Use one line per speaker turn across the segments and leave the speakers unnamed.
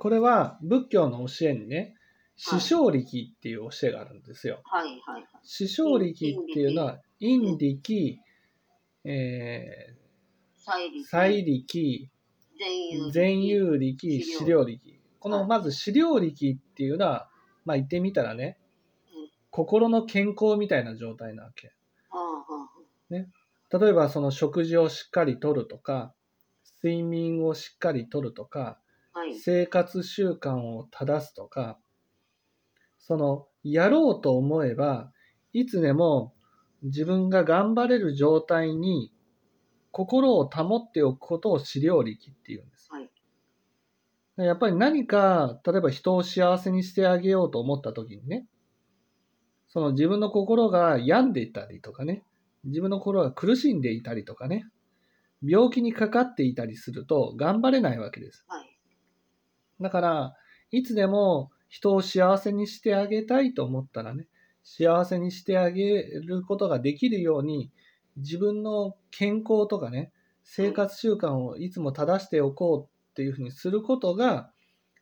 これは仏教の教えにね、死生力っていう教えがあるんですよ。
はいはいはい。
死生力っていうのは、陰力、え。ー、再力、
全有。
力、資料力。このまず資料力っていうのは、まあ言ってみたらね
うん、
心の健康みたいな状態なわけ。
はあは
例えばその食事をしっかりとるとか、睡眠をしっかりとるとか。生活習慣を正すとか、その、やろうと思えば、いつでも自分が頑張れる状態に心を保っておくことを資料力っていうんです。
はい。
やっぱり何か、例えば人を幸せにしてあげようと思った時にね、その自分の心が病んでいたりとかね、自分の心が苦しんでいたりとかね、病気にかかっていたりすると頑張れないわけです。
はい。
だから、いつでも人を幸せにしてあげたいと思ったらね、幸せにしてあげることができるように、自分の健康とかね、生活習慣をいつも正しておこうっていうふうにすることが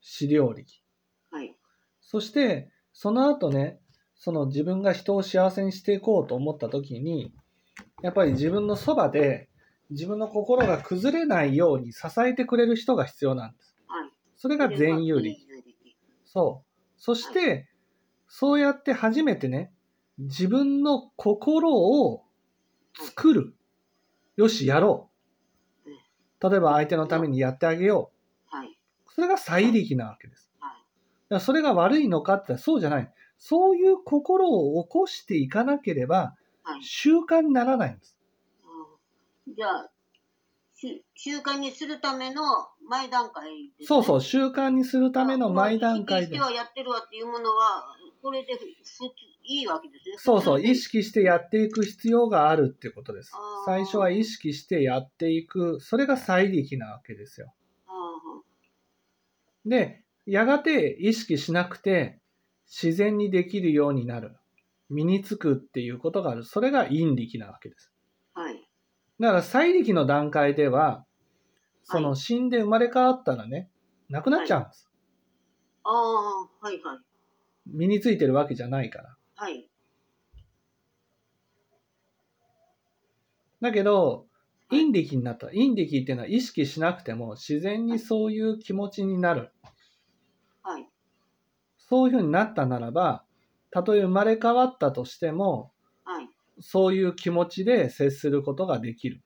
資料力。
はい。
そして、その後ね、その自分が人を幸せにしていこうと思った時に、やっぱり自分のそばで自分の心が崩れないように支えてくれる人が必要なんです。
はい。
それが全有力。そう。そして、そうやって初めてね、自分の心を作る。よし、やろう。例えば相手のためにやってあげよ
はい。
う。それが再力なわけです。
はい。
だからそれが悪いのかってそうじゃない。そういう心を起こしていかなければ
はい。
習慣にならないんです。
うんじゃあ、し習慣にするための前段階ね。
そうそう、習慣にするための前段階で
意識して。はやってるわっていうものは、これでいいわけですね。
そうそう、意
識。
識してやっていく必要があるってことです。最初は意識してやっていく。それが再力なわけですよ。で、やがて意識しなくて自然にできるようになる。身につくっていうことがある。それが陰力なわけです。
あはい。
だから再力の段階では、その
はい
死んで生まれ変わったらね、なくなっちゃうんです。
ああ、はいはい。
身についてるわけじゃないから。
はい。
だけど、
はい
陰力になった。陰力っていうのは意識しなくても自然にそういう気持ちになる。
はい。
そういうふうになったならば、たとえ生まれ変わったとしても、
はい。
そういう気持ちで接することができる。